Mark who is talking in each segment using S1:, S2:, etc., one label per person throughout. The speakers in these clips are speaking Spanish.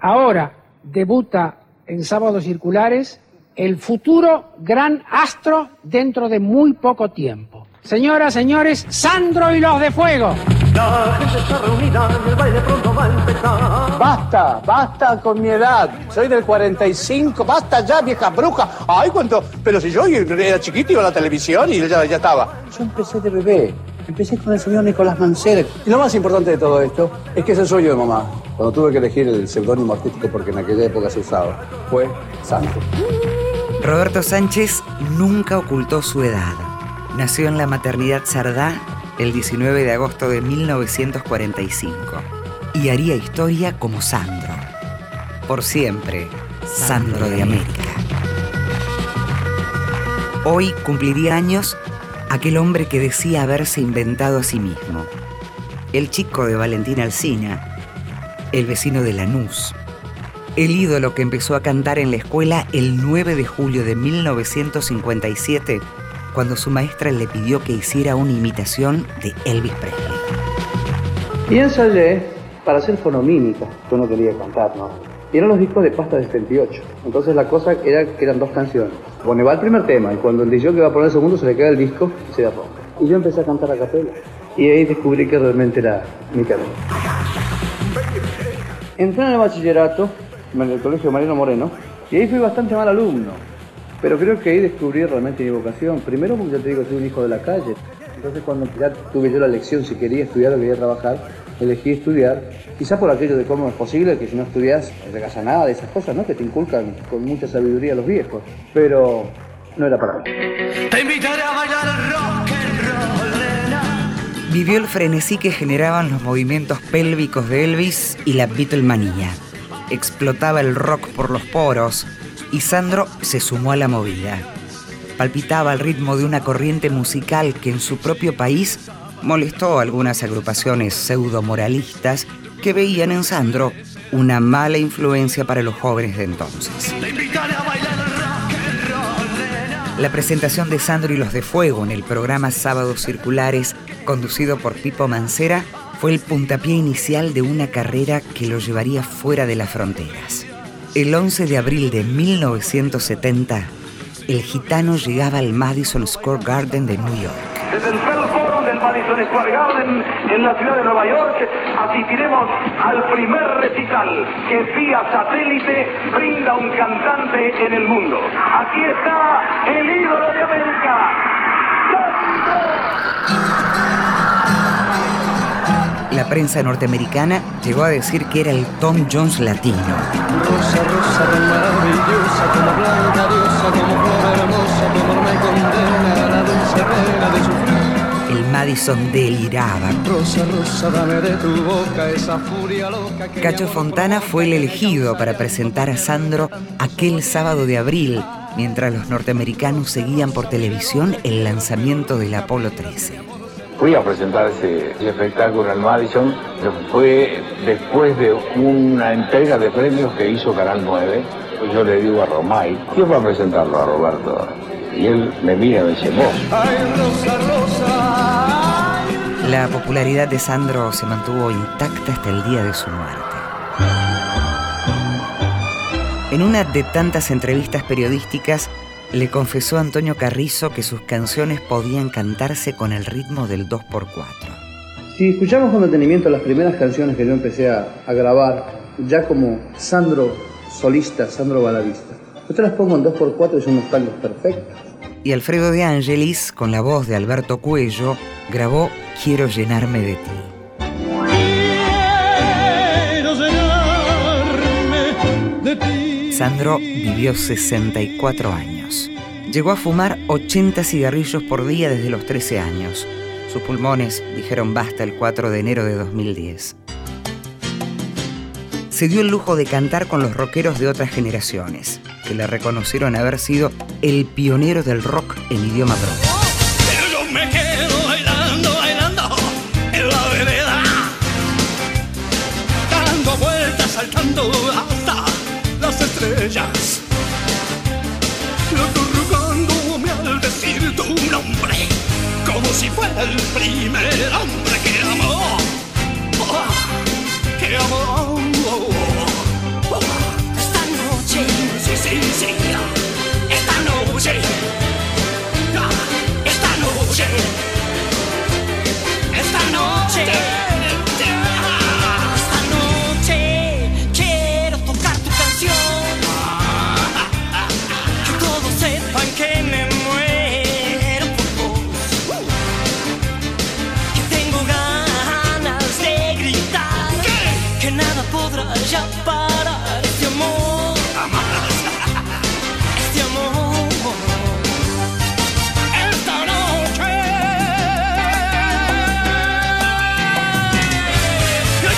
S1: Ahora debuta en Sábados Circulares el futuro gran astro dentro de muy poco tiempo. Señoras, señores, Sandro y los de Fuego.
S2: La gente está reunida, el baile pronto va a empezar.
S3: Basta, basta con mi edad. Soy del 45. Basta ya, vieja bruja. Ay, cuánto. Pero si yo era chiquito, iba a la televisión y ya, ya estaba. Yo empecé de bebé. Empecé con el señor Nicolás Mancera. Y lo más importante de todo esto es que ese soy yo de mamá. Cuando tuve que elegir el seudónimo artístico porque en aquella época se usaba, fue Santo.
S4: Roberto Sánchez nunca ocultó su edad. Nació en la maternidad Sardá el 19 de agosto de 1945 y haría historia como Sandro. Por siempre, Sandro de América. Hoy cumpliría años aquel hombre que decía haberse inventado a sí mismo. El chico de Valentín Alsina, el vecino de Lanús, el ídolo que empezó a cantar en la escuela el 9 de julio de 1957, cuando su maestra le pidió que hiciera una imitación de Elvis Presley.
S3: Y ensayé para hacer fonomímica. Yo no quería cantar, ¿no? Y eran los discos de pasta de 78. Entonces la cosa era que eran dos canciones. Bueno, va el primer tema y cuando el DJ que va a poner el segundo se le queda el disco y se da rompe. Y yo empecé a cantar a capela. Y ahí descubrí que realmente era mi carrera. Entré en el bachillerato, en el colegio Mariano Moreno, y ahí fui bastante mal alumno. Pero creo que ahí descubrí realmente mi vocación. Primero porque ya te digo, soy un hijo de la calle. Entonces cuando ya tuve yo la elección si quería estudiar o quería trabajar, elegí estudiar. Quizá por aquello de cómo es posible que si no estudias no llegas a nada de esas cosas, ¿no? Que te inculcan con mucha sabiduría los viejos. Pero no era para mí.
S2: Te invitaré a bailar rock and roll, nena.
S4: Vivió el frenesí que generaban los movimientos pélvicos de Elvis y la Beatlemanía. Explotaba el rock por los poros y Sandro se sumó a la movida. Palpitaba al ritmo de una corriente musical que en su propio país molestó a algunas agrupaciones pseudo-moralistas que veían en Sandro una mala influencia para los jóvenes de entonces. La presentación de Sandro y los de Fuego en el programa Sábados Circulares, conducido por Pipo Mancera, fue el puntapié inicial de una carrera que lo llevaría fuera de las fronteras. El 11 de abril de 1970, el gitano llegaba al Madison Square Garden de New York.
S5: El Madison Square Garden en la ciudad de Nueva York asistiremos al primer recital que vía satélite brinda un cantante en el mundo. Aquí está el ídolo de América.
S4: La prensa norteamericana llegó a decir que era el Tom Jones latino.
S6: Rosa, rosa, tan maravillosa, como blanca diosa, como flor hermosa, tu amor me condena a la dulce pena de sufrir.
S4: Madison deliraba.
S6: Rosa, rosa, dame de tu boca esa furia loca que
S4: Cacho Fontana fue el elegido para presentar a Sandro aquel sábado de abril, mientras los norteamericanos seguían por televisión el lanzamiento del Apolo 13.
S7: Fui a presentar ese, ese espectáculo en Madison, que fue después de una entrega de premios que hizo Canal 9. Pues yo le digo a Romay, ¿quién va a presentarlo a Roberto? Y él me mira y me dice, vos.
S6: Ay, rosa, rosa.
S4: La popularidad de Sandro se mantuvo intacta hasta el día de su muerte. En una de tantas entrevistas periodísticas, le confesó Antonio Carrizo que sus canciones podían cantarse con el ritmo del 2x4.
S3: Si escuchamos con detenimiento las primeras canciones que yo empecé a, a grabar, ya como Sandro solista, Sandro baladista, yo te las pongo en 2x4 y son unos tangos perfectos.
S4: Y Alfredo de Angelis, con la voz de Alberto Cuello, grabó Quiero llenarme de ti.
S6: Quiero llenarme de ti.
S4: Sandro vivió 64 años. Llegó a fumar 80 cigarrillos por día desde los 13 años. Sus pulmones dijeron basta el 4 de enero de 2010. Se dio el lujo de cantar con los rockeros de otras generaciones, que le reconocieron haber sido el pionero del rock en idioma propio.
S2: Pero yo me quedo bailando, bailando en la vereda. Dando vueltas, saltando hasta las estrellas. Acurrucándome al decir tu nombre. Como si fuera el primer hombre que amó. Oh, que amó. Oh,
S8: podrá ya parar este amor. Este amor.
S2: Esta noche.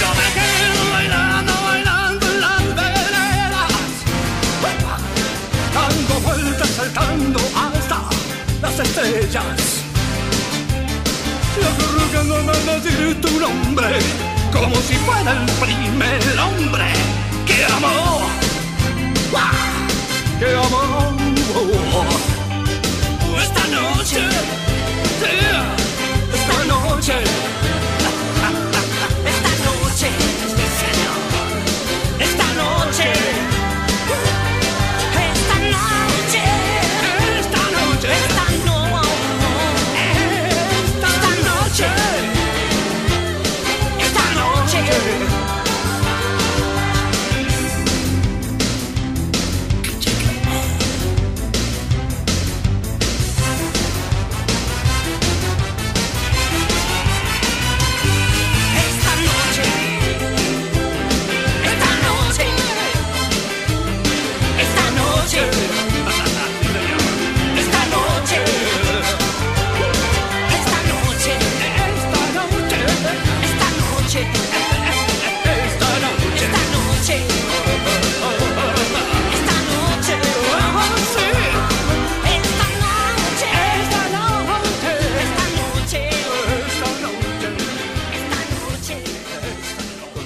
S2: Yo me quedo bailando, bailando en las veredas. Dando vueltas, saltando hasta las estrellas. Y arrugando, mamá,
S8: tu nombre como si fuera el primer hombre que amó. Que amó. Esta noche, esta noche.